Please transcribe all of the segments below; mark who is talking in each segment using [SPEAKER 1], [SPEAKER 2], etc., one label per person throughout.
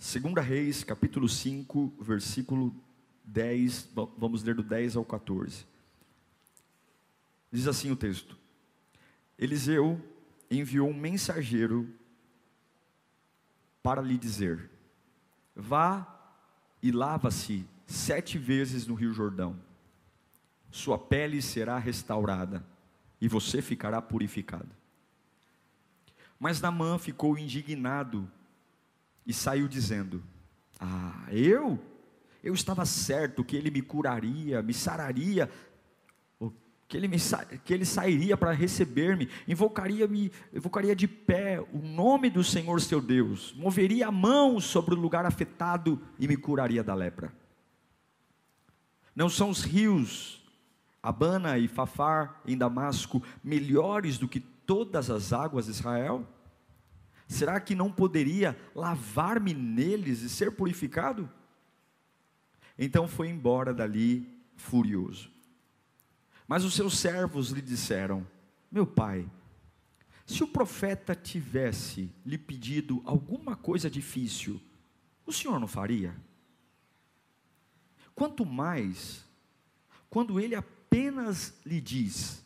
[SPEAKER 1] Segunda Reis, capítulo 5, versículo 10, vamos ler do 10 ao 14. Diz assim o texto: Eliseu enviou um mensageiro para lhe dizer: Vá e lava-se sete vezes no Rio Jordão, sua pele será restaurada e você ficará purificado. Mas Namã ficou indignado e saiu dizendo: Ah, eu? Eu estava certo que ele me curaria, me sararia, que ele, me, que ele sairia para receber-me, invocaria-me, invocaria de pé o nome do Senhor seu Deus, moveria a mão sobre o lugar afetado e me curaria da lepra. Não são os rios Abana e Fafar em Damasco melhores do que todas as águas de Israel? Será que não poderia lavar-me neles e ser purificado? Então foi embora dali furioso. Mas os seus servos lhe disseram: Meu pai, se o profeta tivesse lhe pedido alguma coisa difícil, o senhor não faria? Quanto mais, quando ele apenas lhe diz,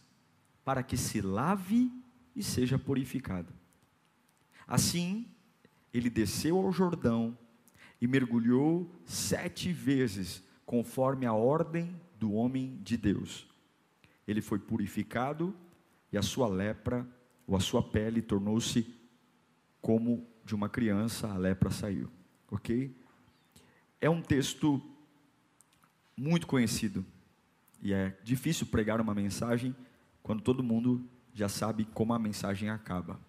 [SPEAKER 1] para que se lave e seja purificado. Assim, ele desceu ao Jordão e mergulhou sete vezes, conforme a ordem do homem de Deus. Ele foi purificado e a sua lepra, ou a sua pele, tornou-se como de uma criança, a lepra saiu. Ok? É um texto muito conhecido e é difícil pregar uma mensagem quando todo mundo já sabe como a mensagem acaba.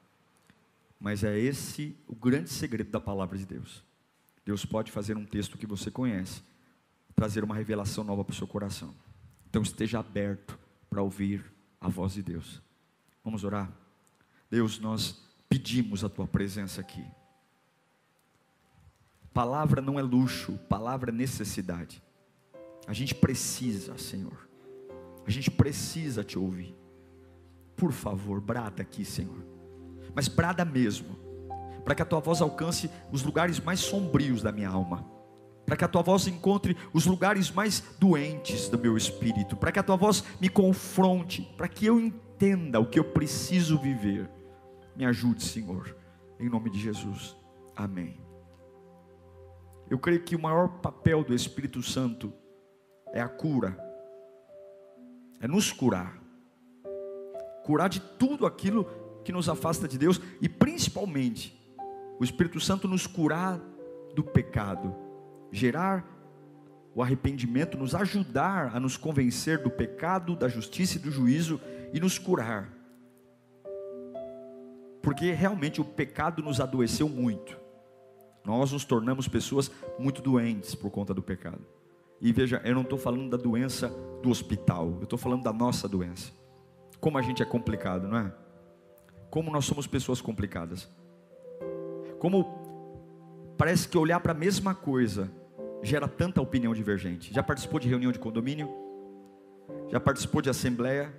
[SPEAKER 1] Mas é esse o grande segredo da palavra de Deus. Deus pode fazer um texto que você conhece, trazer uma revelação nova para o seu coração. Então esteja aberto para ouvir a voz de Deus. Vamos orar? Deus, nós pedimos a tua presença aqui. Palavra não é luxo, palavra é necessidade. A gente precisa, Senhor. A gente precisa te ouvir. Por favor, brada aqui, Senhor mas brada mesmo, para que a tua voz alcance os lugares mais sombrios da minha alma, para que a tua voz encontre os lugares mais doentes do meu espírito, para que a tua voz me confronte, para que eu entenda o que eu preciso viver. Me ajude, Senhor, em nome de Jesus. Amém. Eu creio que o maior papel do Espírito Santo é a cura, é nos curar, curar de tudo aquilo que nos afasta de Deus e principalmente o Espírito Santo nos curar do pecado, gerar o arrependimento, nos ajudar a nos convencer do pecado, da justiça e do juízo e nos curar. Porque realmente o pecado nos adoeceu muito. Nós nos tornamos pessoas muito doentes por conta do pecado. E veja, eu não estou falando da doença do hospital, eu estou falando da nossa doença. Como a gente é complicado, não é? Como nós somos pessoas complicadas. Como parece que olhar para a mesma coisa gera tanta opinião divergente. Já participou de reunião de condomínio? Já participou de assembleia?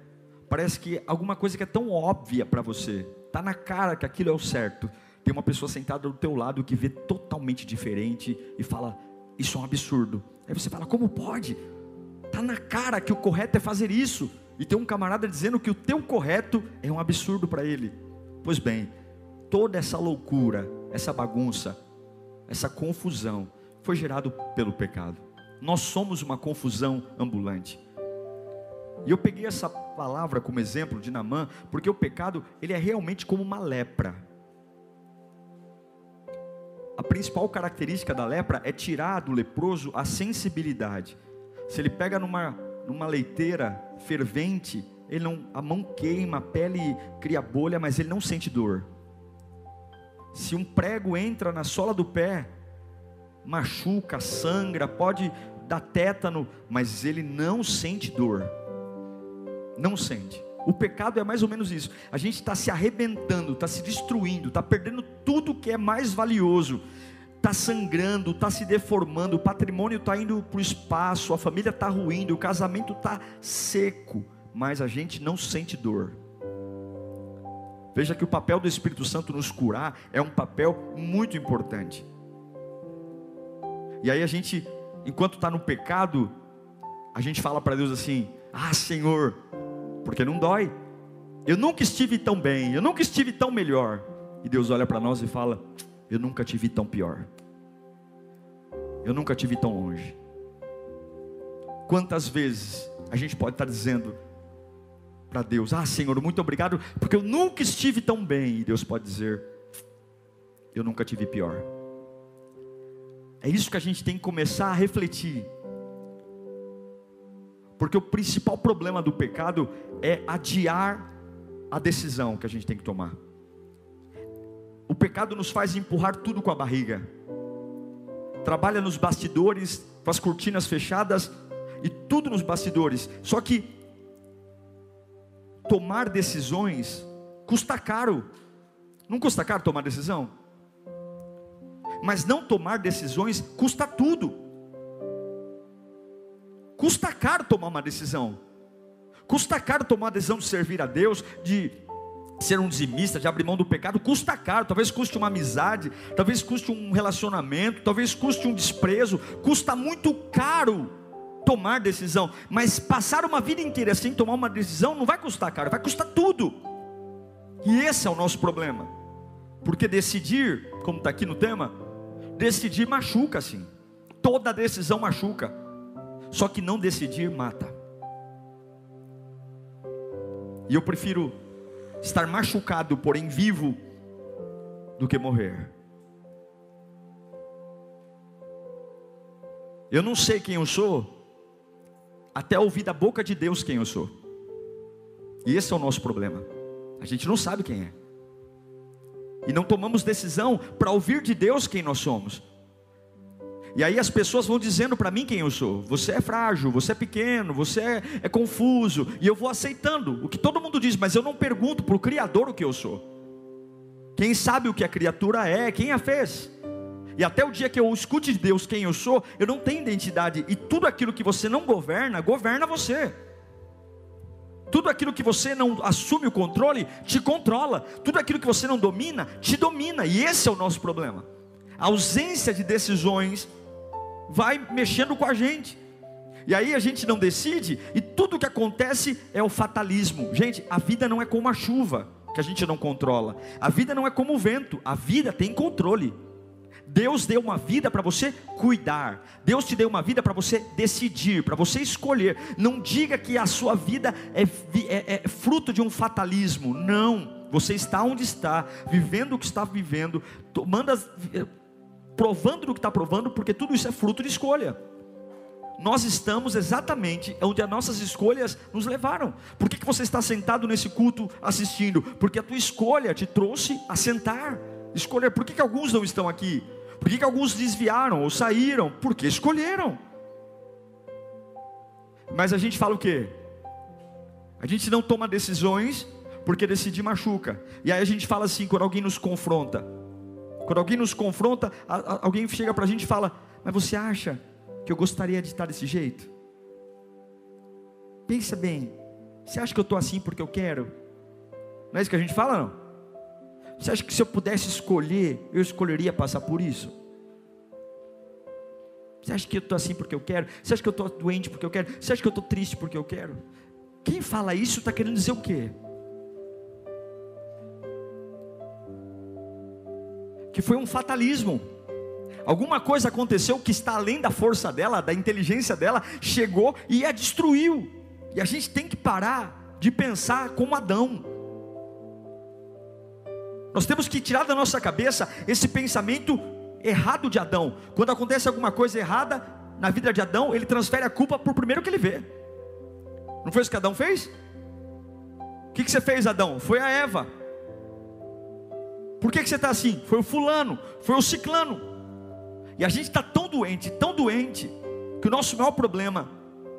[SPEAKER 1] Parece que alguma coisa que é tão óbvia para você, tá na cara que aquilo é o certo. Tem uma pessoa sentada do teu lado que vê totalmente diferente e fala: "Isso é um absurdo". Aí você fala: "Como pode? Tá na cara que o correto é fazer isso". E tem um camarada dizendo que o teu correto é um absurdo para ele. Pois bem, toda essa loucura, essa bagunça, essa confusão foi gerado pelo pecado. Nós somos uma confusão ambulante. E eu peguei essa palavra como exemplo de Namã, porque o pecado, ele é realmente como uma lepra. A principal característica da lepra é tirar do leproso a sensibilidade. Se ele pega numa, numa leiteira fervente, ele não, a mão queima, a pele cria bolha, mas ele não sente dor. Se um prego entra na sola do pé, machuca, sangra, pode dar tétano, mas ele não sente dor. Não sente. O pecado é mais ou menos isso. A gente está se arrebentando, está se destruindo, está perdendo tudo que é mais valioso. Está sangrando, está se deformando, o patrimônio está indo para o espaço, a família está ruindo, o casamento está seco, mas a gente não sente dor. Veja que o papel do Espírito Santo nos curar é um papel muito importante. E aí a gente, enquanto está no pecado, a gente fala para Deus assim: Ah, Senhor, porque não dói. Eu nunca estive tão bem, eu nunca estive tão melhor. E Deus olha para nós e fala: Eu nunca te vi tão pior. Eu nunca te vi tão longe. Quantas vezes a gente pode estar dizendo para Deus: Ah, Senhor, muito obrigado, porque eu nunca estive tão bem. E Deus pode dizer: Eu nunca te vi pior. É isso que a gente tem que começar a refletir. Porque o principal problema do pecado é adiar a decisão que a gente tem que tomar. O pecado nos faz empurrar tudo com a barriga. Trabalha nos bastidores, com as cortinas fechadas e tudo nos bastidores. Só que tomar decisões custa caro. Não custa caro tomar decisão? Mas não tomar decisões custa tudo. Custa caro tomar uma decisão. Custa caro tomar a decisão de servir a Deus, de ser um dizimista, de abrir mão do pecado, custa caro, talvez custe uma amizade, talvez custe um relacionamento, talvez custe um desprezo, custa muito caro tomar decisão, mas passar uma vida inteira sem tomar uma decisão não vai custar caro, vai custar tudo. E esse é o nosso problema, porque decidir, como está aqui no tema, decidir machuca sim, toda decisão machuca. Só que não decidir mata. E eu prefiro estar machucado, porém vivo, do que morrer. Eu não sei quem eu sou, até ouvir da boca de Deus quem eu sou. E esse é o nosso problema. A gente não sabe quem é. E não tomamos decisão para ouvir de Deus quem nós somos. E aí as pessoas vão dizendo para mim quem eu sou. Você é frágil, você é pequeno, você é, é confuso. E eu vou aceitando o que todo mundo diz, mas eu não pergunto para o Criador o que eu sou. Quem sabe o que a criatura é, quem a fez. E até o dia que eu escute de Deus quem eu sou, eu não tenho identidade. E tudo aquilo que você não governa, governa você. Tudo aquilo que você não assume o controle, te controla. Tudo aquilo que você não domina, te domina. E esse é o nosso problema. A ausência de decisões vai mexendo com a gente. E aí a gente não decide e tudo que acontece é o fatalismo. Gente, a vida não é como a chuva que a gente não controla. A vida não é como o vento. A vida tem controle. Deus deu uma vida para você cuidar. Deus te deu uma vida para você decidir, para você escolher. Não diga que a sua vida é, é, é, fruto de um fatalismo. Não. Você está onde está, vivendo o que está vivendo, tomando as, provando do que está provando, porque tudo isso é fruto de escolha. Nós estamos exatamente onde as nossas escolhas nos levaram. Por que, que você está sentado nesse culto assistindo? Porque a tua escolha te trouxe a sentar. Escolher. Por que, que alguns não estão aqui? Por que, que alguns desviaram ou saíram? Porque escolheram. Mas a gente fala o quê? A gente não toma decisões porque decidir machuca. E aí a gente fala assim, quando alguém nos confronta. Quando alguém nos confronta, alguém chega para a gente e fala: Mas você acha que eu gostaria de estar desse jeito? Pensa bem, você acha que eu estou assim porque eu quero? Não é isso que a gente fala, não? Você acha que se eu pudesse escolher, eu escolheria passar por isso? Você acha que eu estou assim porque eu quero? Você acha que eu estou doente porque eu quero? Você acha que eu estou triste porque eu quero? Quem fala isso está querendo dizer o quê? que foi um fatalismo. Alguma coisa aconteceu que está além da força dela, da inteligência dela, chegou e a destruiu. E a gente tem que parar de pensar como Adão. Nós temos que tirar da nossa cabeça esse pensamento errado de Adão. Quando acontece alguma coisa errada na vida de Adão, ele transfere a culpa para o primeiro que ele vê. Não foi isso que Adão fez? O que, que você fez, Adão? Foi a Eva. Por que, que você está assim? Foi o fulano, foi o ciclano. E a gente está tão doente, tão doente, que o nosso maior problema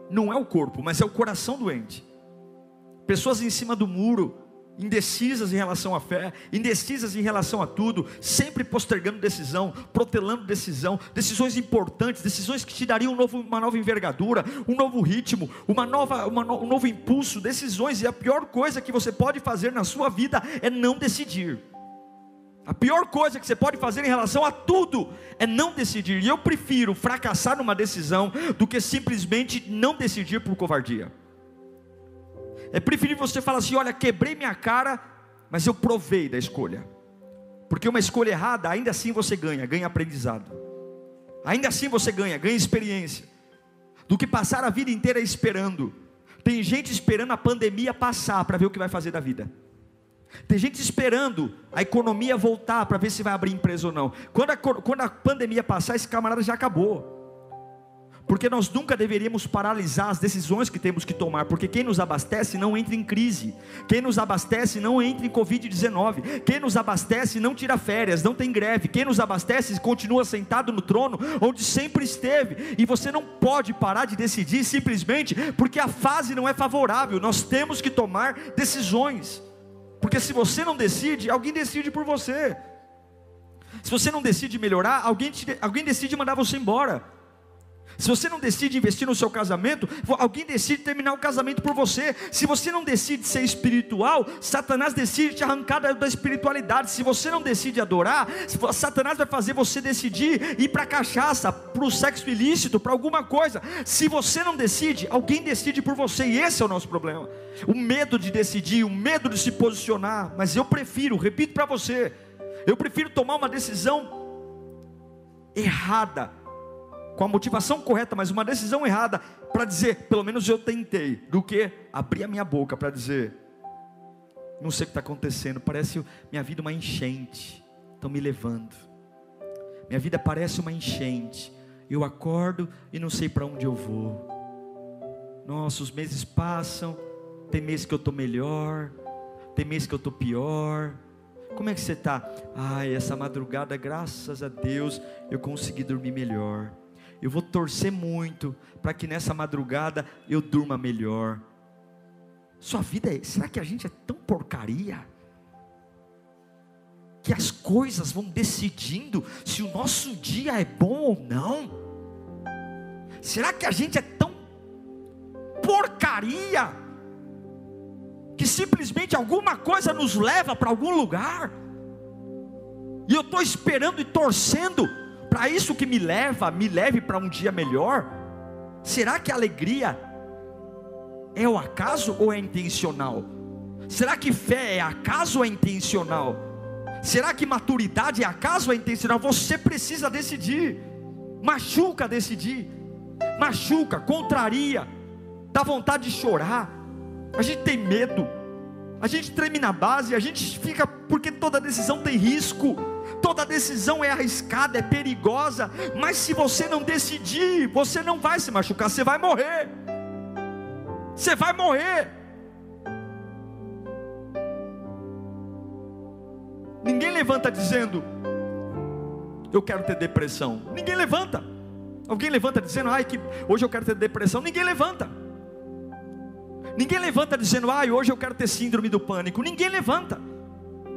[SPEAKER 1] não é o corpo, mas é o coração doente. Pessoas em cima do muro, indecisas em relação à fé, indecisas em relação a tudo, sempre postergando decisão, protelando decisão, decisões importantes, decisões que te dariam um novo, uma nova envergadura, um novo ritmo, uma nova, uma no, um novo impulso, decisões, e a pior coisa que você pode fazer na sua vida é não decidir. A pior coisa que você pode fazer em relação a tudo é não decidir. E eu prefiro fracassar numa decisão do que simplesmente não decidir por covardia. É preferível você falar assim: olha, quebrei minha cara, mas eu provei da escolha. Porque uma escolha errada, ainda assim você ganha, ganha aprendizado. Ainda assim você ganha, ganha experiência. Do que passar a vida inteira esperando. Tem gente esperando a pandemia passar para ver o que vai fazer da vida. Tem gente esperando a economia voltar para ver se vai abrir empresa ou não. Quando a, quando a pandemia passar, esse camarada já acabou. Porque nós nunca deveríamos paralisar as decisões que temos que tomar, porque quem nos abastece não entra em crise, quem nos abastece não entra em Covid-19, quem nos abastece não tira férias, não tem greve, quem nos abastece continua sentado no trono onde sempre esteve, e você não pode parar de decidir simplesmente porque a fase não é favorável, nós temos que tomar decisões. Porque se você não decide, alguém decide por você. Se você não decide melhorar, alguém, te, alguém decide mandar você embora. Se você não decide investir no seu casamento, alguém decide terminar o casamento por você. Se você não decide ser espiritual, Satanás decide te arrancar da espiritualidade. Se você não decide adorar, Satanás vai fazer você decidir ir para cachaça, para o sexo ilícito, para alguma coisa. Se você não decide, alguém decide por você, e esse é o nosso problema. O medo de decidir, o medo de se posicionar. Mas eu prefiro, repito para você, eu prefiro tomar uma decisão errada com a motivação correta, mas uma decisão errada, para dizer, pelo menos eu tentei, do que abrir a minha boca para dizer, não sei o que está acontecendo, parece minha vida uma enchente, estão me levando, minha vida parece uma enchente, eu acordo e não sei para onde eu vou, nossa, os meses passam, tem meses que eu estou melhor, tem meses que eu estou pior, como é que você está? Ai, essa madrugada, graças a Deus, eu consegui dormir melhor. Eu vou torcer muito para que nessa madrugada eu durma melhor. Sua vida é, será que a gente é tão porcaria? Que as coisas vão decidindo se o nosso dia é bom ou não? Será que a gente é tão porcaria que simplesmente alguma coisa nos leva para algum lugar? E eu estou esperando e torcendo para isso que me leva, me leve para um dia melhor? Será que a alegria é o acaso ou é intencional? Será que fé é acaso ou é intencional? Será que maturidade é acaso ou é intencional? Você precisa decidir. Machuca decidir. Machuca, contraria, dá vontade de chorar. A gente tem medo. A gente treme na base, a gente fica porque toda decisão tem risco toda decisão é arriscada, é perigosa, mas se você não decidir, você não vai se machucar, você vai morrer. Você vai morrer. Ninguém levanta dizendo, eu quero ter depressão. Ninguém levanta. Alguém levanta dizendo, ai, que hoje eu quero ter depressão. Ninguém levanta. Ninguém levanta dizendo, ai, hoje eu quero ter síndrome do pânico. Ninguém levanta.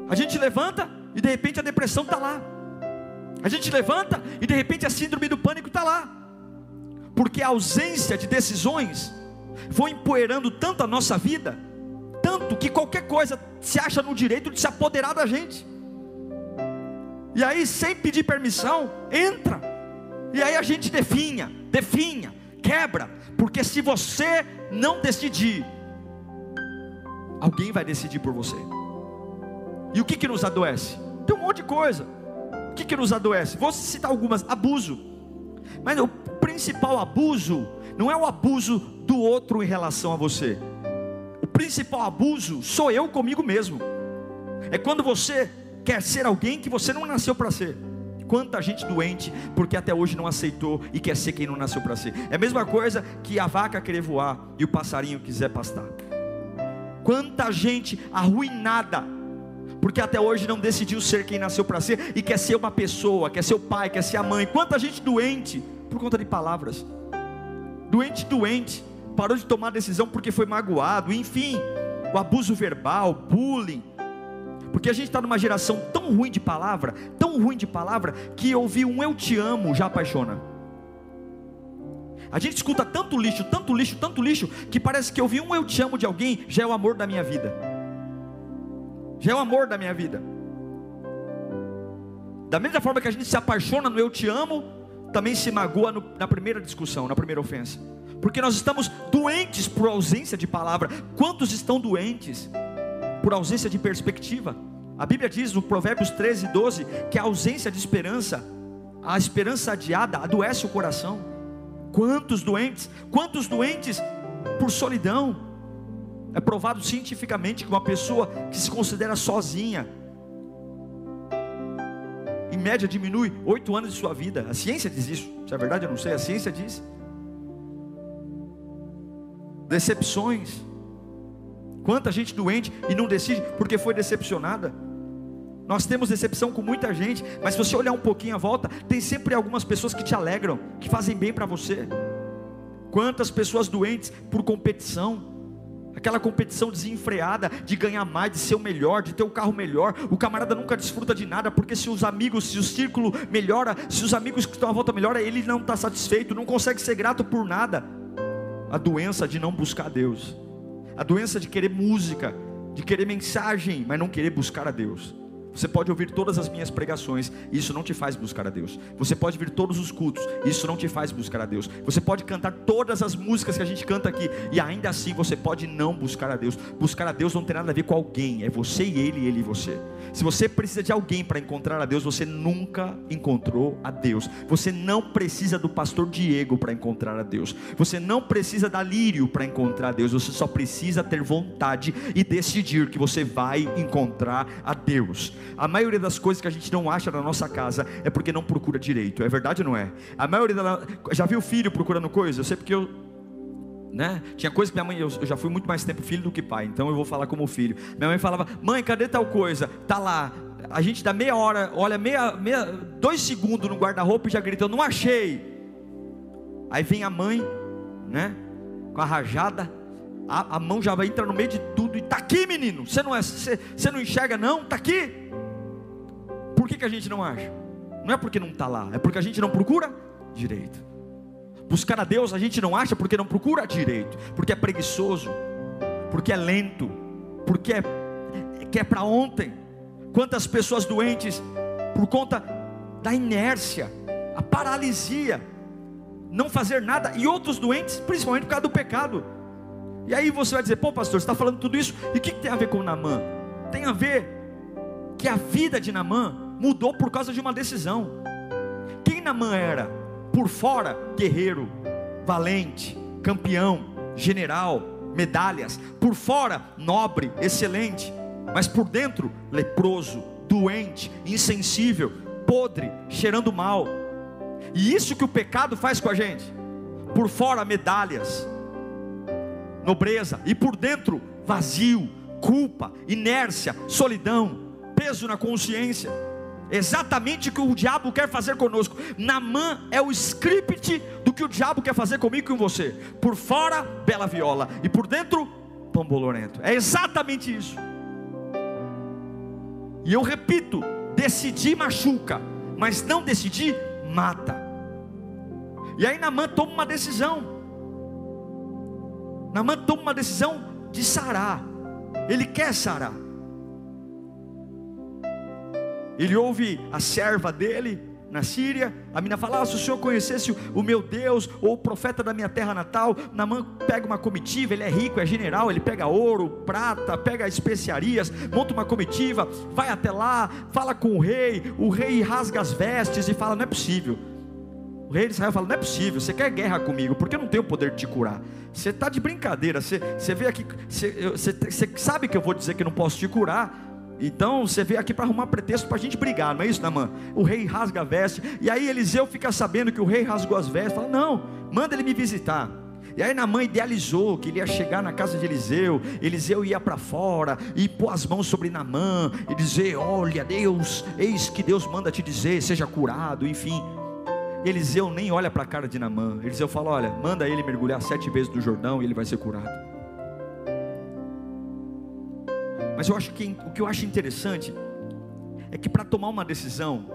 [SPEAKER 1] A gente levanta e de repente a depressão está lá. A gente levanta e de repente a síndrome do pânico está lá. Porque a ausência de decisões foi empoeirando tanto a nossa vida, tanto que qualquer coisa se acha no direito de se apoderar da gente. E aí, sem pedir permissão, entra. E aí a gente definha, definha, quebra. Porque se você não decidir, alguém vai decidir por você. E o que, que nos adoece? Tem um monte de coisa. O que, que nos adoece? Vou citar algumas: abuso. Mas o principal abuso não é o abuso do outro em relação a você. O principal abuso sou eu comigo mesmo. É quando você quer ser alguém que você não nasceu para ser. Quanta gente doente porque até hoje não aceitou e quer ser quem não nasceu para ser. É a mesma coisa que a vaca querer voar e o passarinho quiser pastar. Quanta gente arruinada porque até hoje não decidiu ser quem nasceu para ser e quer ser uma pessoa, quer ser o pai, quer ser a mãe. Quanta gente doente por conta de palavras, doente, doente, parou de tomar decisão porque foi magoado, enfim, o abuso verbal, bullying. Porque a gente está numa geração tão ruim de palavra, tão ruim de palavra, que ouvir um eu te amo já apaixona. A gente escuta tanto lixo, tanto lixo, tanto lixo, que parece que ouvir um eu te amo de alguém já é o amor da minha vida. Já é o amor da minha vida. Da mesma forma que a gente se apaixona no eu te amo, também se magoa no, na primeira discussão, na primeira ofensa. Porque nós estamos doentes por ausência de palavra. Quantos estão doentes por ausência de perspectiva? A Bíblia diz no Provérbios 13, 12 que a ausência de esperança, a esperança adiada, adoece o coração. Quantos doentes, quantos doentes por solidão. É provado cientificamente que uma pessoa que se considera sozinha, em média diminui oito anos de sua vida. A ciência diz isso. Se é verdade, eu não sei. A ciência diz. Decepções. Quanta gente doente e não decide porque foi decepcionada. Nós temos decepção com muita gente, mas se você olhar um pouquinho à volta, tem sempre algumas pessoas que te alegram, que fazem bem para você. Quantas pessoas doentes por competição, aquela competição desenfreada de ganhar mais, de ser o melhor, de ter o carro melhor. O camarada nunca desfruta de nada, porque se os amigos, se o círculo melhora, se os amigos que estão à volta melhora, ele não está satisfeito, não consegue ser grato por nada. A doença de não buscar Deus, a doença de querer música, de querer mensagem, mas não querer buscar a Deus. Você pode ouvir todas as minhas pregações, isso não te faz buscar a Deus. Você pode vir todos os cultos, isso não te faz buscar a Deus. Você pode cantar todas as músicas que a gente canta aqui, e ainda assim você pode não buscar a Deus. Buscar a Deus não tem nada a ver com alguém, é você e ele, ele e você. Se você precisa de alguém para encontrar a Deus, você nunca encontrou a Deus. Você não precisa do pastor Diego para encontrar a Deus. Você não precisa da Lírio para encontrar a Deus. Você só precisa ter vontade e decidir que você vai encontrar a Deus. A maioria das coisas que a gente não acha na nossa casa é porque não procura direito. É verdade ou não é? A maioria da já viu filho procurando coisa? Eu sei porque eu né? Tinha coisa que minha mãe, eu, já fui muito mais tempo filho do que pai, então eu vou falar como filho. Minha mãe falava: "Mãe, cadê tal coisa?" Tá lá. A gente dá meia hora, olha meia, meia dois segundos no guarda-roupa e já grita: "Eu não achei". Aí vem a mãe, né? Com a rajada, a, a mão já vai entrar no meio de tudo e tá aqui, menino. Você não é, você, você não enxerga não? Tá aqui que, que a gente não acha? Não é porque não está lá, é porque a gente não procura direito. Buscar a Deus a gente não acha porque não procura direito, porque é preguiçoso, porque é lento, porque é, que é para ontem. Quantas pessoas doentes por conta da inércia, a paralisia, não fazer nada, e outros doentes, principalmente por causa do pecado. E aí você vai dizer, pô pastor, você está falando tudo isso, e o que, que tem a ver com Namã? Tem a ver que a vida de Namã mudou por causa de uma decisão. Quem Namã era? Por fora, guerreiro, valente, campeão, general, medalhas. Por fora, nobre, excelente. Mas por dentro, leproso, doente, insensível, podre, cheirando mal. E isso que o pecado faz com a gente. Por fora, medalhas, nobreza. E por dentro, vazio, culpa, inércia, solidão, peso na consciência exatamente o que o diabo quer fazer conosco. Namã é o script do que o diabo quer fazer comigo e com você. Por fora, bela viola, e por dentro, pão bolorento. É exatamente isso. E eu repito: decidir machuca, mas não decidir mata. E aí Namã toma uma decisão. Namã toma uma decisão de sarar. Ele quer sarar. Ele ouve a serva dele na Síria. A menina fala: ah, se o senhor conhecesse o meu Deus, ou o profeta da minha terra natal, Namã pega uma comitiva, ele é rico, é general, ele pega ouro, prata, pega especiarias, monta uma comitiva, vai até lá, fala com o rei, o rei rasga as vestes e fala: não é possível. O rei de Israel fala: Não é possível, você quer guerra comigo, porque eu não tenho o poder de te curar. Você está de brincadeira, você, você aqui, você, você, você sabe que eu vou dizer que não posso te curar, então você veio aqui para arrumar pretexto para a gente brigar, não é isso, Namã? O rei rasga a veste, e aí Eliseu fica sabendo que o rei rasgou as vestes, fala: Não, manda ele me visitar. E aí Namã idealizou que ele ia chegar na casa de Eliseu, Eliseu ia para fora e pôr as mãos sobre Namã e dizer: Olha, Deus, eis que Deus manda te dizer, seja curado, enfim. Eliseu nem olha para a cara de Namã. Eliseu fala: Olha, manda ele mergulhar sete vezes no Jordão e ele vai ser curado. Mas eu acho que o que eu acho interessante é que para tomar uma decisão,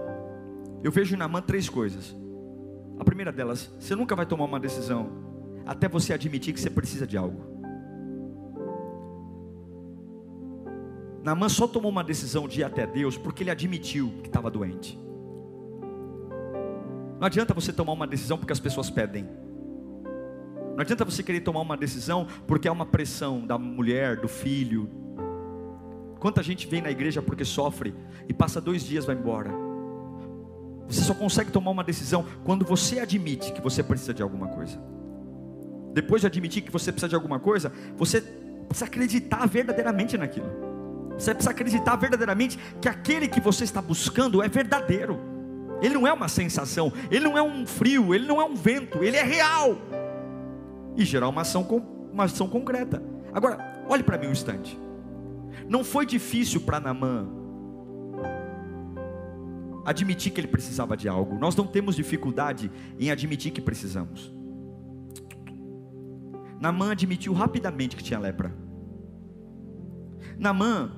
[SPEAKER 1] eu vejo em Namã três coisas. A primeira delas, você nunca vai tomar uma decisão até você admitir que você precisa de algo. Naamã só tomou uma decisão de ir até Deus porque ele admitiu que estava doente. Não adianta você tomar uma decisão porque as pessoas pedem. Não adianta você querer tomar uma decisão porque é uma pressão da mulher, do filho. Quanta gente vem na igreja porque sofre e passa dois dias vai embora. Você só consegue tomar uma decisão quando você admite que você precisa de alguma coisa depois de admitir que você precisa de alguma coisa, você precisa acreditar verdadeiramente naquilo. Você precisa acreditar verdadeiramente que aquele que você está buscando é verdadeiro. Ele não é uma sensação, ele não é um frio, ele não é um vento, ele é real. E gerar uma ação, uma ação concreta. Agora, olhe para mim um instante. Não foi difícil para Namã admitir que ele precisava de algo. Nós não temos dificuldade em admitir que precisamos. Namã admitiu rapidamente que tinha lepra. Namã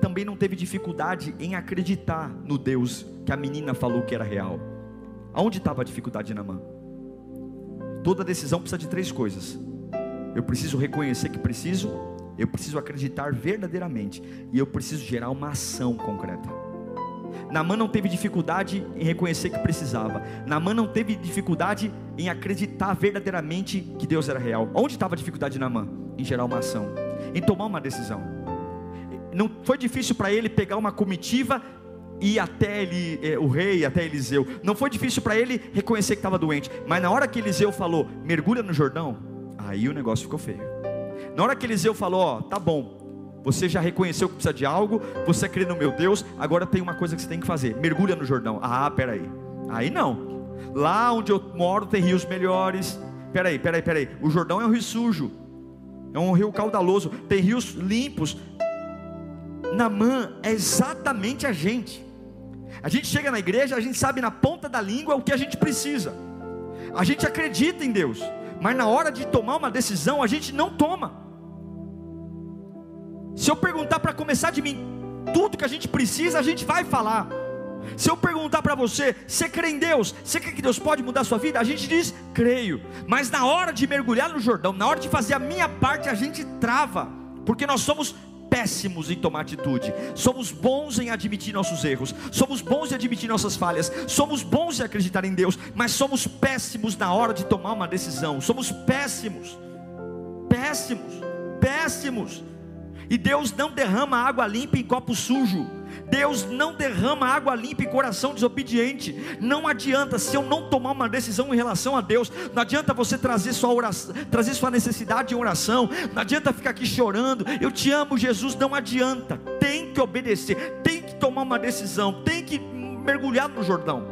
[SPEAKER 1] também não teve dificuldade em acreditar no Deus que a menina falou que era real. Aonde estava a dificuldade de Namã? Toda decisão precisa de três coisas. Eu preciso reconhecer que preciso, eu preciso acreditar verdadeiramente e eu preciso gerar uma ação concreta. Namã não teve dificuldade em reconhecer que precisava. Namã não teve dificuldade em acreditar verdadeiramente que Deus era real. Onde estava a dificuldade de Namã? Em gerar uma ação, em tomar uma decisão. Não foi difícil para ele pegar uma comitiva e até ele, eh, o rei, até Eliseu. Não foi difícil para ele reconhecer que estava doente. Mas na hora que Eliseu falou, mergulha no Jordão, aí o negócio ficou feio. Na hora que Eliseu falou, ó, tá bom, você já reconheceu que precisa de algo, você crê no meu Deus, agora tem uma coisa que você tem que fazer: mergulha no Jordão. Ah, peraí. Aí não. Lá onde eu moro tem rios melhores. Peraí, peraí, peraí. O Jordão é um rio sujo, é um rio caudaloso, tem rios limpos. Namã é exatamente a gente. A gente chega na igreja, a gente sabe na ponta da língua o que a gente precisa. A gente acredita em Deus, mas na hora de tomar uma decisão, a gente não toma. Se eu perguntar para começar de mim tudo que a gente precisa, a gente vai falar. Se eu perguntar para você, você crê em Deus? Você crê que Deus pode mudar a sua vida? A gente diz, creio. Mas na hora de mergulhar no Jordão, na hora de fazer a minha parte, a gente trava. Porque nós somos péssimos em tomar atitude, somos bons em admitir nossos erros, somos bons em admitir nossas falhas, somos bons em acreditar em Deus, mas somos péssimos na hora de tomar uma decisão. Somos péssimos, péssimos, péssimos. E Deus não derrama água limpa em copo sujo. Deus não derrama água limpa em coração desobediente. Não adianta se eu não tomar uma decisão em relação a Deus. Não adianta você trazer sua oração, trazer sua necessidade em oração. Não adianta ficar aqui chorando. Eu te amo, Jesus. Não adianta. Tem que obedecer. Tem que tomar uma decisão. Tem que mergulhar no Jordão.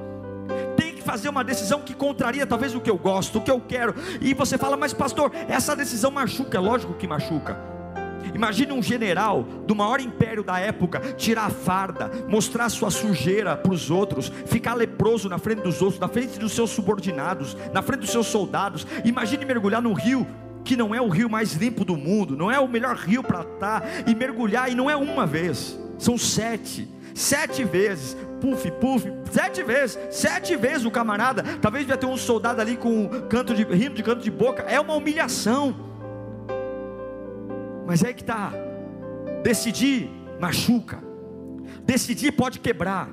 [SPEAKER 1] Tem que fazer uma decisão que contraria talvez o que eu gosto, o que eu quero. E você fala, mas pastor, essa decisão machuca. É lógico que machuca. Imagine um general do maior império da época tirar a farda, mostrar sua sujeira para os outros, ficar leproso na frente dos outros, na frente dos seus subordinados, na frente dos seus soldados. Imagine mergulhar num rio que não é o rio mais limpo do mundo, não é o melhor rio para estar, e mergulhar, e não é uma vez, são sete, sete vezes, puf, puf, sete vezes, sete vezes o camarada, talvez devia ter um soldado ali com canto de, rindo de canto de boca, é uma humilhação, mas é que está. Decidir machuca. Decidir pode quebrar.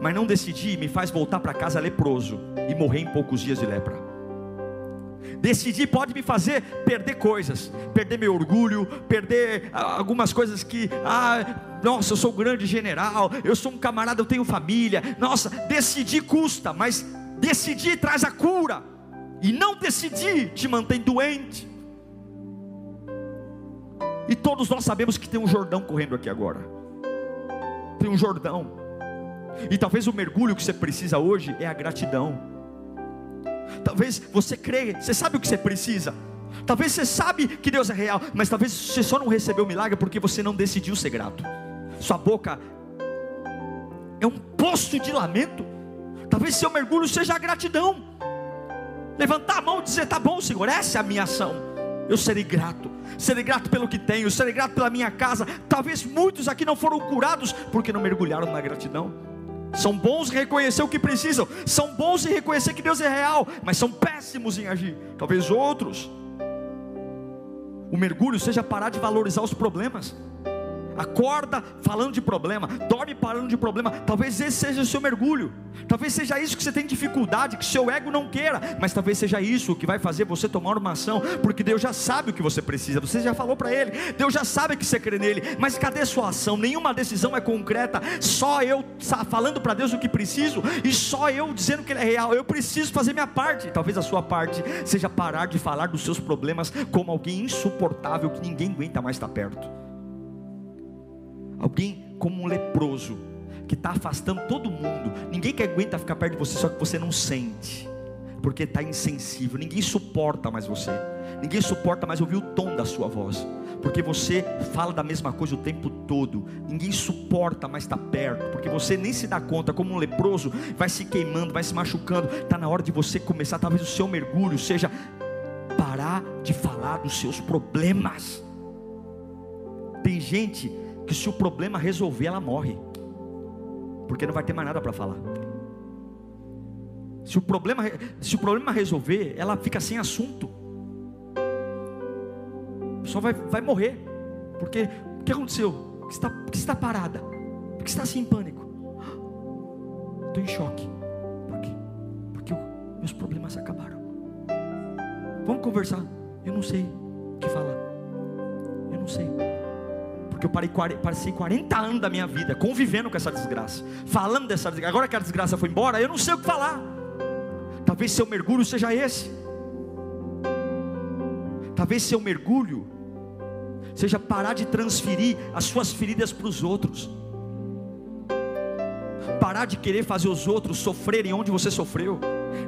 [SPEAKER 1] Mas não decidir me faz voltar para casa leproso e morrer em poucos dias de lepra. Decidir pode me fazer perder coisas, perder meu orgulho, perder ah, algumas coisas que, ah, nossa, eu sou um grande general, eu sou um camarada, eu tenho família. Nossa, decidir custa, mas decidir traz a cura. E não decidir te mantém doente. E todos nós sabemos que tem um Jordão correndo aqui agora. Tem um Jordão. E talvez o mergulho que você precisa hoje é a gratidão. Talvez você creia, você sabe o que você precisa. Talvez você sabe que Deus é real, mas talvez você só não recebeu o milagre porque você não decidiu ser grato. Sua boca é um poço de lamento. Talvez seu mergulho seja a gratidão. Levantar a mão e dizer: Tá bom, Senhor, essa é a minha ação. Eu serei grato, serei grato pelo que tenho, serei grato pela minha casa. Talvez muitos aqui não foram curados porque não mergulharam na gratidão. São bons em reconhecer o que precisam, são bons em reconhecer que Deus é real, mas são péssimos em agir. Talvez outros, o mergulho seja parar de valorizar os problemas acorda falando de problema, dorme falando de problema. Talvez esse seja o seu mergulho, talvez seja isso que você tem dificuldade, que seu ego não queira, mas talvez seja isso que vai fazer você tomar uma ação, porque Deus já sabe o que você precisa, você já falou para Ele, Deus já sabe que você crê nele, mas cadê sua ação? Nenhuma decisão é concreta, só eu falando para Deus o que preciso e só eu dizendo que Ele é real. Eu preciso fazer minha parte. Talvez a sua parte seja parar de falar dos seus problemas como alguém insuportável que ninguém aguenta mais estar perto. Alguém como um leproso, que está afastando todo mundo. Ninguém que aguenta ficar perto de você, só que você não sente, porque está insensível. Ninguém suporta mais você. Ninguém suporta mais ouvir o tom da sua voz, porque você fala da mesma coisa o tempo todo. Ninguém suporta mais estar perto, porque você nem se dá conta, como um leproso, vai se queimando, vai se machucando. Está na hora de você começar, talvez o seu mergulho seja parar de falar dos seus problemas. Tem gente que se o problema resolver, ela morre, porque não vai ter mais nada para falar. Se o problema, se o problema resolver, ela fica sem assunto. Só vai, vai morrer. Porque o que aconteceu? Por que está, que está parada? Por que está assim em pânico? Estou em choque. Por quê? Porque meus problemas acabaram. Vamos conversar. Eu não sei o que falar. Eu não sei porque eu parei, passei 40 anos da minha vida convivendo com essa desgraça, falando dessa desgraça. Agora que a desgraça foi embora, eu não sei o que falar. Talvez seu mergulho seja esse. Talvez seu mergulho seja parar de transferir as suas feridas para os outros. Parar de querer fazer os outros sofrerem onde você sofreu.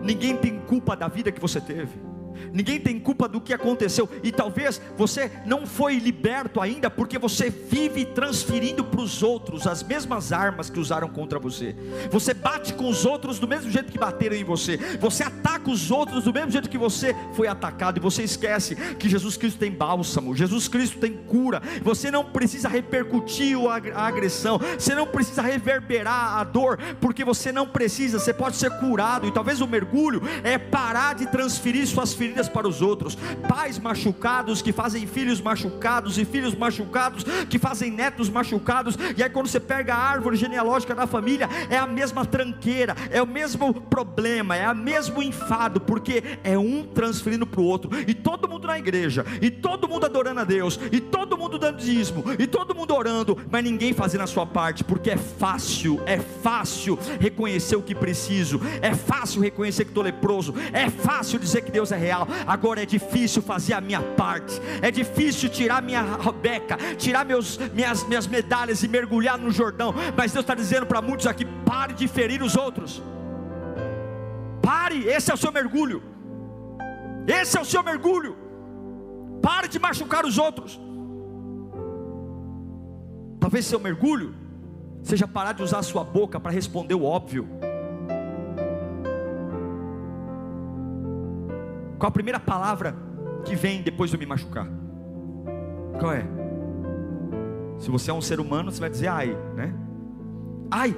[SPEAKER 1] Ninguém tem culpa da vida que você teve ninguém tem culpa do que aconteceu, e talvez você não foi liberto ainda, porque você vive transferindo para os outros as mesmas armas que usaram contra você. Você bate com os outros do mesmo jeito que bateram em você, você ataca os outros do mesmo jeito que você foi atacado, e você esquece que Jesus Cristo tem bálsamo, Jesus Cristo tem cura, você não precisa repercutir a agressão, você não precisa reverberar a dor, porque você não precisa, você pode ser curado, e talvez o mergulho é parar de transferir suas feridas feridas para os outros, pais machucados que fazem filhos machucados, e filhos machucados que fazem netos machucados, e aí quando você pega a árvore genealógica da família, é a mesma tranqueira, é o mesmo problema, é o mesmo enfado, porque é um transferindo para o outro, e todo mundo na igreja, e todo mundo adorando a Deus, e todo mundo dando dízimo, e todo mundo orando, mas ninguém fazendo a sua parte, porque é fácil, é fácil reconhecer o que preciso, é fácil reconhecer que estou leproso, é fácil dizer que Deus é real, agora é difícil fazer a minha parte, é difícil tirar minha Rebeca, tirar meus, minhas, minhas medalhas e mergulhar no Jordão, mas Deus está dizendo para muitos aqui: pare de ferir os outros, pare, esse é o seu mergulho, esse é o seu mergulho, pare de machucar os outros. Talvez seu mergulho seja parar de usar sua boca para responder o óbvio. Qual a primeira palavra que vem depois de eu me machucar? Qual é? Se você é um ser humano, você vai dizer ai, né? Ai,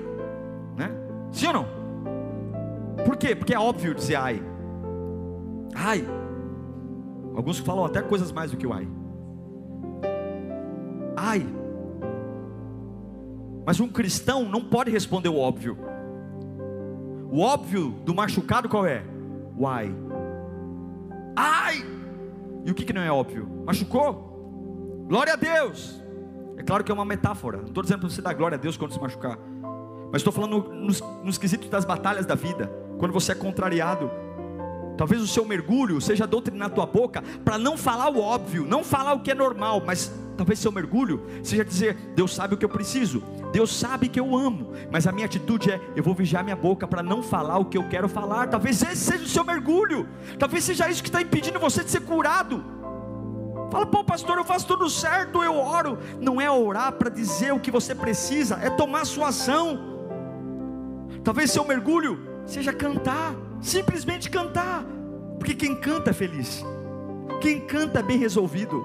[SPEAKER 1] né? Sim ou não? Por quê? Porque é óbvio dizer ai. Ai. Alguns falam até coisas mais do que o ai. Ai. Mas um cristão não pode responder o óbvio. O óbvio do machucado qual é? O ai. E o que, que não é óbvio? Machucou? Glória a Deus! É claro que é uma metáfora. Não estou dizendo para você dar glória a Deus quando se machucar. Mas estou falando nos, nos quesitos das batalhas da vida. Quando você é contrariado. Talvez o seu mergulho seja doutrinar tua boca para não falar o óbvio, não falar o que é normal, mas talvez seu mergulho seja dizer: Deus sabe o que eu preciso, Deus sabe que eu amo, mas a minha atitude é: eu vou vigiar minha boca para não falar o que eu quero falar. Talvez esse seja o seu mergulho, talvez seja isso que está impedindo você de ser curado. Fala, pô, pastor, eu faço tudo certo, eu oro. Não é orar para dizer o que você precisa, é tomar sua ação. Talvez seu mergulho seja cantar, simplesmente cantar, porque quem canta é feliz, quem canta é bem resolvido.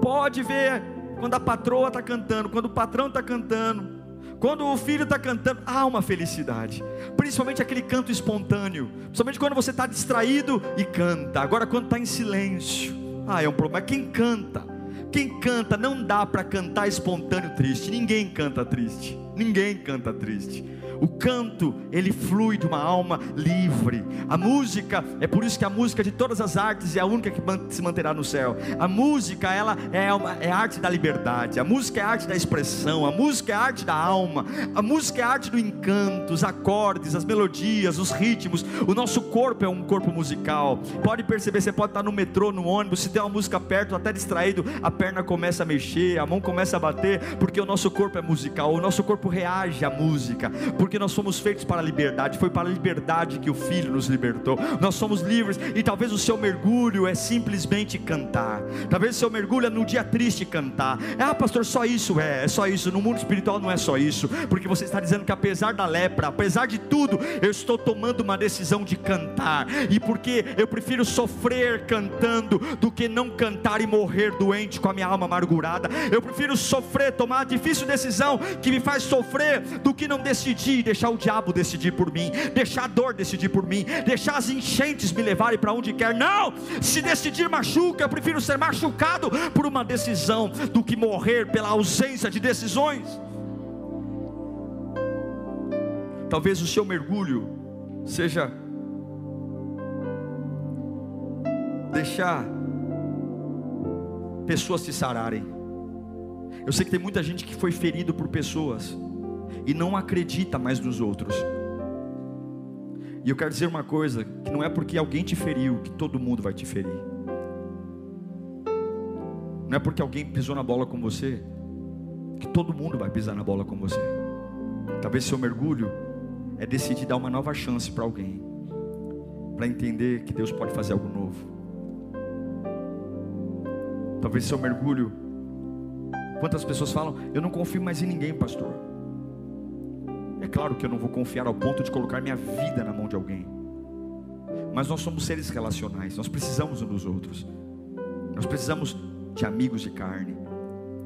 [SPEAKER 1] Pode ver quando a patroa está cantando, quando o patrão está cantando, quando o filho está cantando, há uma felicidade, principalmente aquele canto espontâneo, principalmente quando você está distraído e canta. Agora, quando está em silêncio, ah, é um problema. Quem canta, quem canta, não dá para cantar espontâneo triste. Ninguém canta triste. Ninguém canta triste. O canto, ele flui de uma alma livre. A música, é por isso que a música de todas as artes é a única que se manterá no céu. A música, ela é, uma, é arte da liberdade. A música é arte da expressão. A música é arte da alma. A música é arte do encanto, os acordes, as melodias, os ritmos. O nosso corpo é um corpo musical. Pode perceber, você pode estar no metrô, no ônibus, se tem uma música perto, até distraído, a perna começa a mexer, a mão começa a bater, porque o nosso corpo é musical. O nosso corpo reage à música. Porque porque nós fomos feitos para a liberdade, foi para a liberdade que o Filho nos libertou. Nós somos livres e talvez o seu mergulho é simplesmente cantar. Talvez o seu mergulho é no dia triste cantar. Ah, pastor, só isso é, é só isso. No mundo espiritual não é só isso, porque você está dizendo que apesar da lepra, apesar de tudo, eu estou tomando uma decisão de cantar. E porque eu prefiro sofrer cantando do que não cantar e morrer doente com a minha alma amargurada. Eu prefiro sofrer, tomar a difícil decisão que me faz sofrer do que não decidir deixar o diabo decidir por mim, deixar a dor decidir por mim, deixar as enchentes me levarem para onde quer. Não! Se decidir machuca, eu prefiro ser machucado por uma decisão do que morrer pela ausência de decisões. Talvez o seu mergulho seja deixar pessoas se sararem. Eu sei que tem muita gente que foi ferido por pessoas e não acredita mais nos outros. E eu quero dizer uma coisa: que não é porque alguém te feriu que todo mundo vai te ferir. Não é porque alguém pisou na bola com você que todo mundo vai pisar na bola com você. Talvez seu mergulho é decidir dar uma nova chance para alguém, para entender que Deus pode fazer algo novo. Talvez seu mergulho. Quantas pessoas falam, eu não confio mais em ninguém, pastor. É claro que eu não vou confiar ao ponto de colocar minha vida na mão de alguém. Mas nós somos seres relacionais, nós precisamos uns dos outros. Nós precisamos de amigos de carne.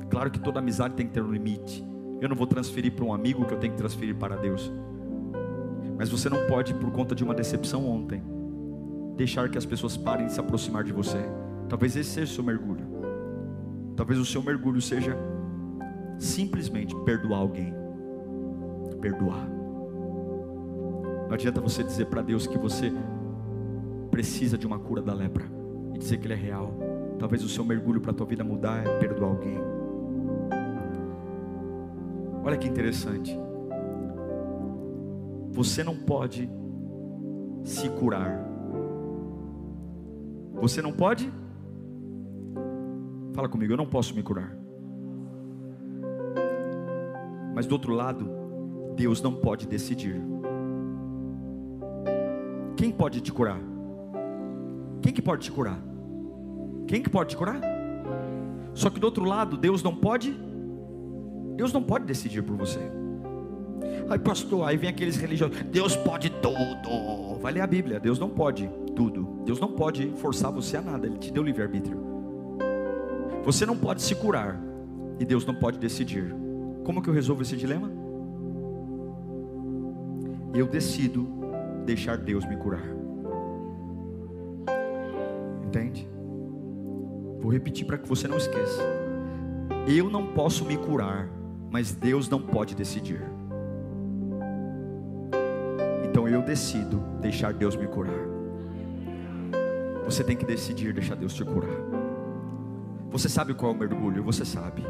[SPEAKER 1] Claro que toda amizade tem que ter um limite. Eu não vou transferir para um amigo o que eu tenho que transferir para Deus. Mas você não pode, por conta de uma decepção ontem, deixar que as pessoas parem de se aproximar de você. Talvez esse seja o seu mergulho. Talvez o seu mergulho seja simplesmente perdoar alguém perdoar. Não adianta você dizer para Deus que você precisa de uma cura da lepra e dizer que ele é real. Talvez o seu mergulho para a tua vida mudar é perdoar alguém. Olha que interessante. Você não pode se curar. Você não pode? Fala comigo, eu não posso me curar. Mas do outro lado, Deus não pode decidir. Quem pode te curar? Quem que pode te curar? Quem que pode te curar? Só que do outro lado, Deus não pode. Deus não pode decidir por você. Ai, pastor, aí vem aqueles religiosos. Deus pode tudo. Vai ler a Bíblia. Deus não pode tudo. Deus não pode forçar você a nada. Ele te deu livre arbítrio. Você não pode se curar e Deus não pode decidir. Como que eu resolvo esse dilema? Eu decido deixar Deus me curar. Entende? Vou repetir para que você não esqueça. Eu não posso me curar, mas Deus não pode decidir. Então eu decido deixar Deus me curar. Você tem que decidir deixar Deus te curar. Você sabe qual é o mergulho? Você sabe.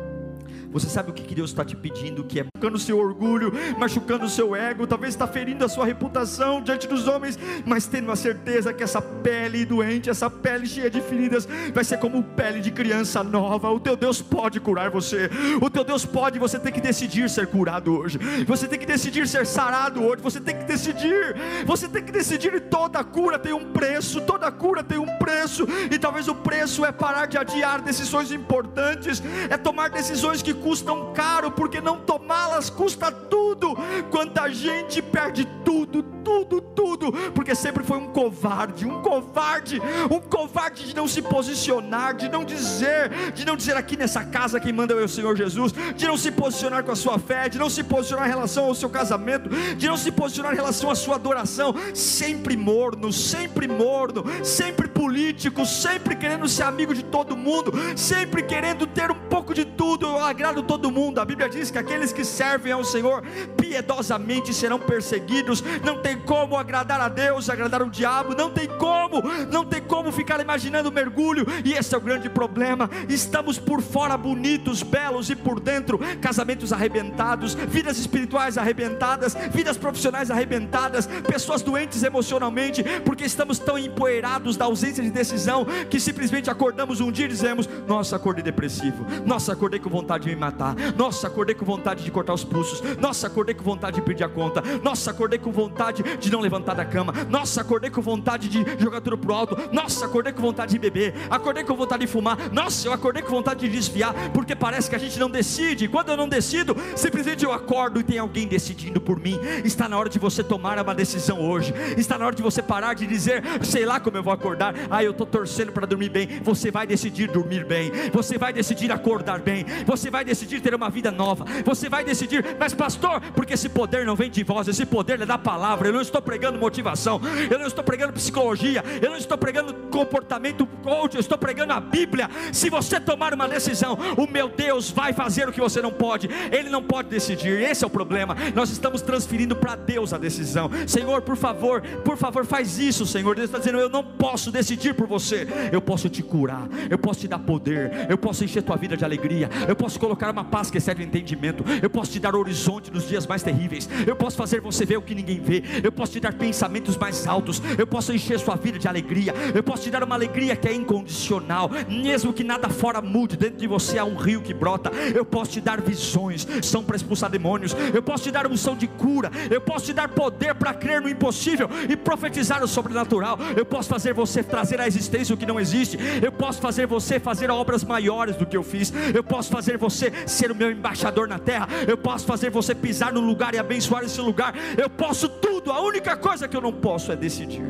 [SPEAKER 1] Você sabe o que Deus está te pedindo? Que é machucando o seu orgulho, machucando o seu ego, talvez está ferindo a sua reputação diante dos homens, mas tendo a certeza que essa pele doente, essa pele cheia de feridas, vai ser como pele de criança nova. O teu Deus pode curar você, o teu Deus pode. Você tem que decidir ser curado hoje, você tem que decidir ser sarado hoje, você tem que decidir, você tem que decidir. Toda cura tem um preço, toda cura tem um preço, e talvez o preço é parar de adiar decisões importantes, é tomar decisões que custam caro, porque não tomá-las custa tudo. Quanta gente perde tudo, tudo, tudo, porque sempre foi um covarde, um covarde, um covarde de não se posicionar, de não dizer, de não dizer aqui nessa casa quem manda é o Senhor Jesus, de não se posicionar com a sua fé, de não se posicionar em relação ao seu casamento, de não se posicionar em relação à sua adoração, sempre morno, sempre morno, sempre político, sempre querendo ser amigo de todo mundo, sempre querendo ter um pouco de tudo, eu agrado todo mundo. A Bíblia diz que aqueles que servem ao Senhor piedosamente serão perseguidos. Não tem como agradar a Deus, agradar o diabo, não tem como, não tem como ficar imaginando mergulho, e esse é o grande problema. Estamos por fora bonitos, belos e por dentro casamentos arrebentados, vidas espirituais arrebentadas, vidas profissionais arrebentadas, pessoas doentes emocionalmente, porque estamos tão empoeirados da ausência de decisão que simplesmente acordamos um dia e dizemos: Nossa, acordei depressivo, nossa, acordei com vontade de me matar, nossa, acordei com vontade de cortar os pulsos, nossa, acordei com vontade de pedir a conta, nossa, acordei com vontade de não levantar da cama, nossa, acordei com vontade de jogar tudo pro alto, nossa, acordei com vontade de beber, acordei com vontade de fumar, nossa, eu acordei com vontade de desviar, porque parece que a gente não decide, quando eu não decido, simplesmente eu acordo e tem alguém decidindo por mim. Está na hora de você tomar uma decisão hoje, está na hora de você parar de dizer, sei lá como eu vou acordar, ah, eu estou torcendo para dormir bem. Você vai decidir dormir bem, você vai decidir acordar bem, você vai decidir ter uma vida nova, você vai decidir, mas pastor, porque esse poder não vem de vós, esse poder é da palavra. Não estou pregando motivação, eu não estou pregando psicologia, eu não estou pregando comportamento coach, eu estou pregando a Bíblia. Se você tomar uma decisão, o meu Deus vai fazer o que você não pode, Ele não pode decidir, esse é o problema. Nós estamos transferindo para Deus a decisão. Senhor, por favor, por favor, faz isso, Senhor. Deus está dizendo: Eu não posso decidir por você, eu posso te curar, eu posso te dar poder, eu posso encher tua vida de alegria, eu posso colocar uma paz que excede o entendimento, eu posso te dar horizonte nos dias mais terríveis, eu posso fazer você ver o que ninguém vê, eu posso te dar pensamentos mais altos, eu posso encher sua vida de alegria, eu posso te dar uma alegria que é incondicional, mesmo que nada fora mude, dentro de você há um rio que brota, eu posso te dar visões, são para expulsar demônios, eu posso te dar unção de cura, eu posso te dar poder para crer no impossível e profetizar o sobrenatural, eu posso fazer você trazer à existência o que não existe, eu posso fazer você fazer obras maiores do que eu fiz, eu posso fazer você ser o meu embaixador na terra, eu posso fazer você pisar no lugar e abençoar esse lugar, eu posso tudo, a única coisa que eu não posso é decidir.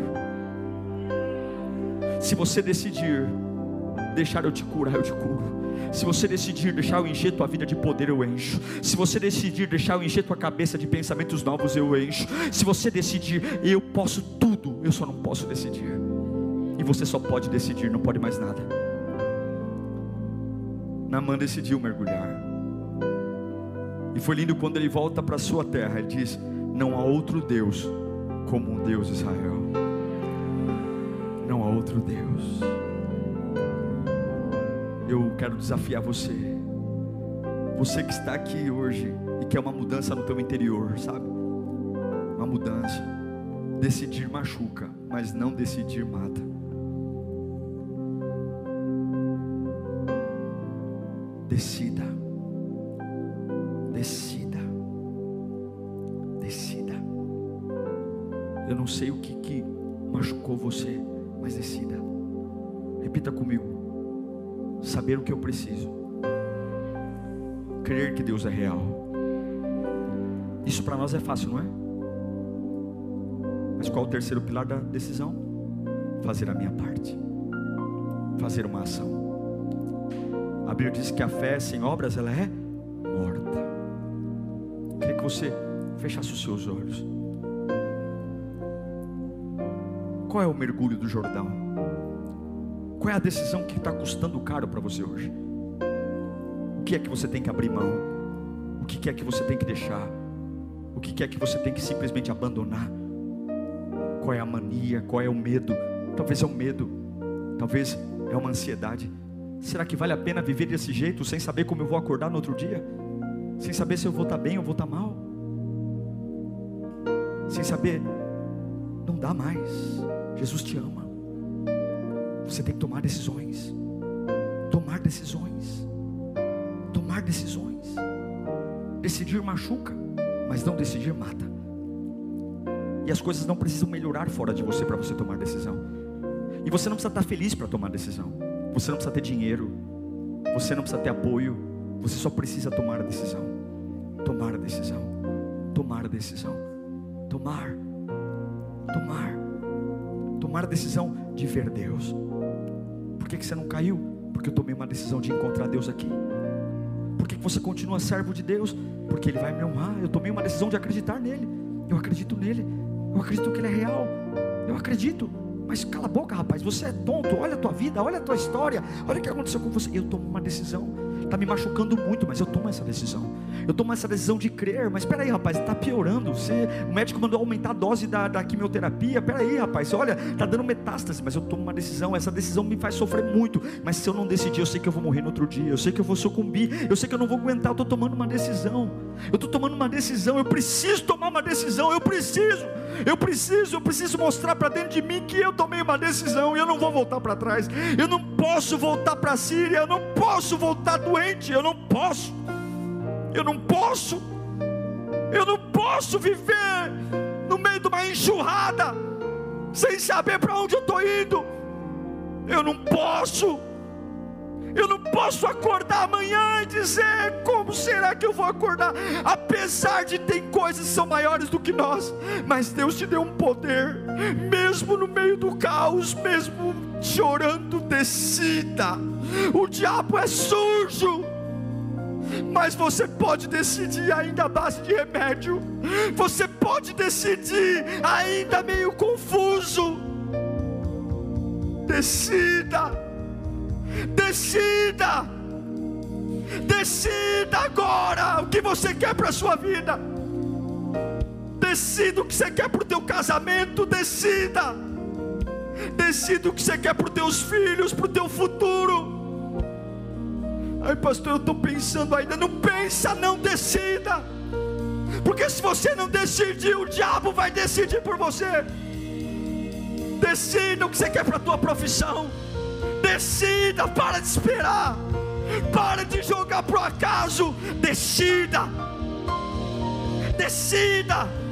[SPEAKER 1] Se você decidir deixar eu te curar, eu te curo. Se você decidir deixar eu encher tua vida de poder, eu encho. Se você decidir deixar eu encher tua cabeça de pensamentos novos, eu encho. Se você decidir, eu posso tudo, eu só não posso decidir. E você só pode decidir, não pode mais nada. Naamã decidiu mergulhar. E foi lindo quando ele volta para sua terra. Ele diz: Não há outro Deus como um Deus Israel. Não há outro Deus. Eu quero desafiar você. Você que está aqui hoje e quer uma mudança no teu interior, sabe? Uma mudança. Decidir machuca, mas não decidir mata. Decida. Não sei o que, que machucou você, mas decida. Repita comigo. Saber o que eu preciso. Crer que Deus é real. Isso para nós é fácil, não é? Mas qual o terceiro pilar da decisão? Fazer a minha parte. Fazer uma ação. A Bíblia diz que a fé sem obras ela é morta. Eu queria que você fechasse os seus olhos. Qual é o mergulho do Jordão? Qual é a decisão que está custando caro para você hoje? O que é que você tem que abrir mão? O que é que você tem que deixar? O que é que você tem que simplesmente abandonar? Qual é a mania? Qual é o medo? Talvez é o medo, talvez é uma ansiedade. Será que vale a pena viver desse jeito, sem saber como eu vou acordar no outro dia? Sem saber se eu vou estar bem ou vou estar mal? Sem saber, não dá mais. Jesus te ama. Você tem que tomar decisões. Tomar decisões. Tomar decisões. Decidir machuca, mas não decidir mata. E as coisas não precisam melhorar fora de você para você tomar decisão. E você não precisa estar feliz para tomar decisão. Você não precisa ter dinheiro, você não precisa ter apoio, você só precisa tomar a decisão. Tomar a decisão. Tomar a decisão. Tomar. Tomar. Tomar a decisão de ver Deus. Por que, que você não caiu? Porque eu tomei uma decisão de encontrar Deus aqui. Por que, que você continua servo de Deus? Porque Ele vai me honrar. Eu tomei uma decisão de acreditar nele. Eu acredito nele. Eu acredito que Ele é real. Eu acredito. Mas cala a boca, rapaz, você é tonto. Olha a tua vida, olha a tua história, olha o que aconteceu com você. Eu tomo uma decisão, está me machucando muito, mas eu tomo essa decisão. Eu tomo essa decisão de crer, mas espera aí, rapaz, está piorando. Você, o médico mandou aumentar a dose da, da quimioterapia. Espera aí, rapaz, olha, está dando metástase, mas eu tomo uma decisão. Essa decisão me faz sofrer muito. Mas se eu não decidir, eu sei que eu vou morrer no outro dia. Eu sei que eu vou sucumbir. Eu sei que eu não vou aguentar. Eu estou tomando uma decisão. Eu estou tomando uma decisão. Eu preciso tomar uma decisão. Eu preciso. Eu preciso. Eu preciso mostrar para dentro de mim que eu tomei uma decisão e eu não vou voltar para trás. Eu não posso voltar para a Síria. Eu não posso voltar doente. Eu não posso. Eu não posso, eu não posso viver no meio de uma enxurrada, sem saber para onde eu estou indo. Eu não posso, eu não posso acordar amanhã e dizer como será que eu vou acordar, apesar de ter coisas que são maiores do que nós, mas Deus te deu um poder, mesmo no meio do caos, mesmo chorando, decida. O diabo é sujo mas você pode decidir ainda à base de remédio, você pode decidir ainda meio confuso. Decida, decida, decida agora o que você quer para a sua vida. Decida o que você quer para o teu casamento, decida. Decida o que você quer para os teus filhos, para o teu futuro. Ai, pastor, eu estou pensando ainda. Não pensa, não decida. Porque se você não decidir, o diabo vai decidir por você. Decida o que você quer para a tua profissão. Decida, para de esperar. Para de jogar para o acaso. Decida. Decida